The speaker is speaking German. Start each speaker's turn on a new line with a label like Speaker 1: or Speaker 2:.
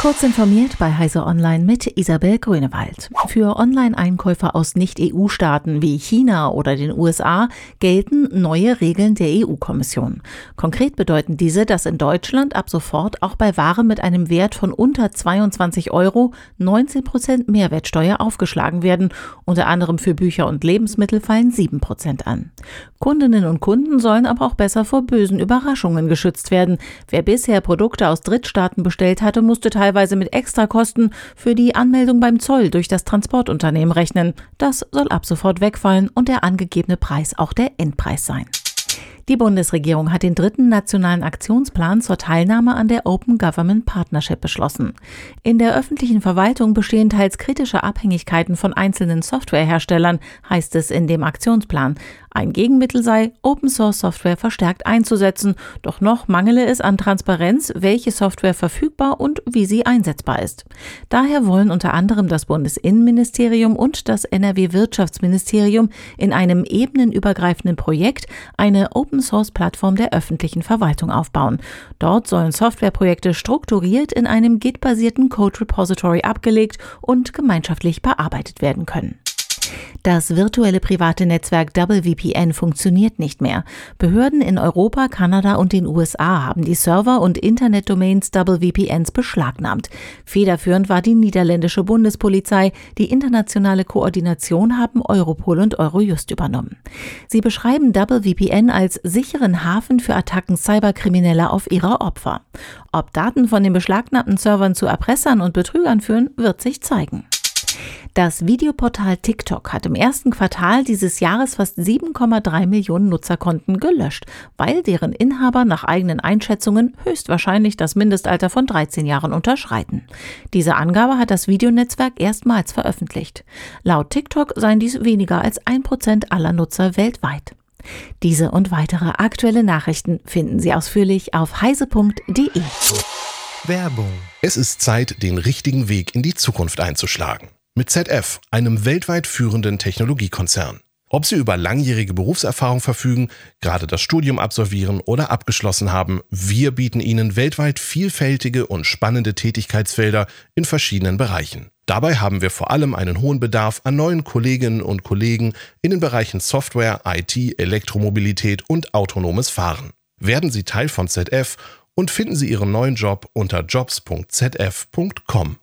Speaker 1: Kurz informiert bei Heise Online mit Isabel Grünewald. Für Online-Einkäufer aus Nicht-EU-Staaten wie China oder den USA gelten neue Regeln der EU-Kommission. Konkret bedeuten diese, dass in Deutschland ab sofort auch bei Waren mit einem Wert von unter 22 Euro 19 Prozent Mehrwertsteuer aufgeschlagen werden. Unter anderem für Bücher und Lebensmittel fallen 7 Prozent an. Kundinnen und Kunden sollen aber auch besser vor bösen Überraschungen geschützt werden. Wer bisher Produkte aus Drittstaaten bestellt hatte, musste teilweise teilweise mit Extrakosten für die Anmeldung beim Zoll durch das Transportunternehmen rechnen. Das soll ab sofort wegfallen und der angegebene Preis auch der Endpreis sein. Die Bundesregierung hat den dritten nationalen Aktionsplan zur Teilnahme an der Open Government Partnership beschlossen. In der öffentlichen Verwaltung bestehen teils kritische Abhängigkeiten von einzelnen Softwareherstellern, heißt es in dem Aktionsplan. Ein Gegenmittel sei, Open Source Software verstärkt einzusetzen, doch noch mangele es an Transparenz, welche Software verfügbar und wie sie einsetzbar ist. Daher wollen unter anderem das Bundesinnenministerium und das NRW Wirtschaftsministerium in einem ebenenübergreifenden Projekt eine Open Source Plattform der öffentlichen Verwaltung aufbauen. Dort sollen Softwareprojekte strukturiert in einem Git-basierten Code Repository abgelegt und gemeinschaftlich bearbeitet werden können. Das virtuelle private Netzwerk DoubleVPN funktioniert nicht mehr. Behörden in Europa, Kanada und den USA haben die Server und Internetdomains DoubleVPNs beschlagnahmt. Federführend war die niederländische Bundespolizei. Die internationale Koordination haben Europol und Eurojust übernommen. Sie beschreiben DoubleVPN als sicheren Hafen für Attacken Cyberkrimineller auf ihre Opfer. Ob Daten von den beschlagnahmten Servern zu Erpressern und Betrügern führen, wird sich zeigen. Das Videoportal TikTok hat im ersten Quartal dieses Jahres fast 7,3 Millionen Nutzerkonten gelöscht, weil deren Inhaber nach eigenen Einschätzungen höchstwahrscheinlich das Mindestalter von 13 Jahren unterschreiten. Diese Angabe hat das Videonetzwerk erstmals veröffentlicht. Laut TikTok seien dies weniger als ein Prozent aller Nutzer weltweit. Diese und weitere aktuelle Nachrichten finden Sie ausführlich auf heise.de.
Speaker 2: Werbung. Es ist Zeit, den richtigen Weg in die Zukunft einzuschlagen mit ZF, einem weltweit führenden Technologiekonzern. Ob Sie über langjährige Berufserfahrung verfügen, gerade das Studium absolvieren oder abgeschlossen haben, wir bieten Ihnen weltweit vielfältige und spannende Tätigkeitsfelder in verschiedenen Bereichen. Dabei haben wir vor allem einen hohen Bedarf an neuen Kolleginnen und Kollegen in den Bereichen Software, IT, Elektromobilität und autonomes Fahren. Werden Sie Teil von ZF und finden Sie Ihren neuen Job unter jobs.zf.com.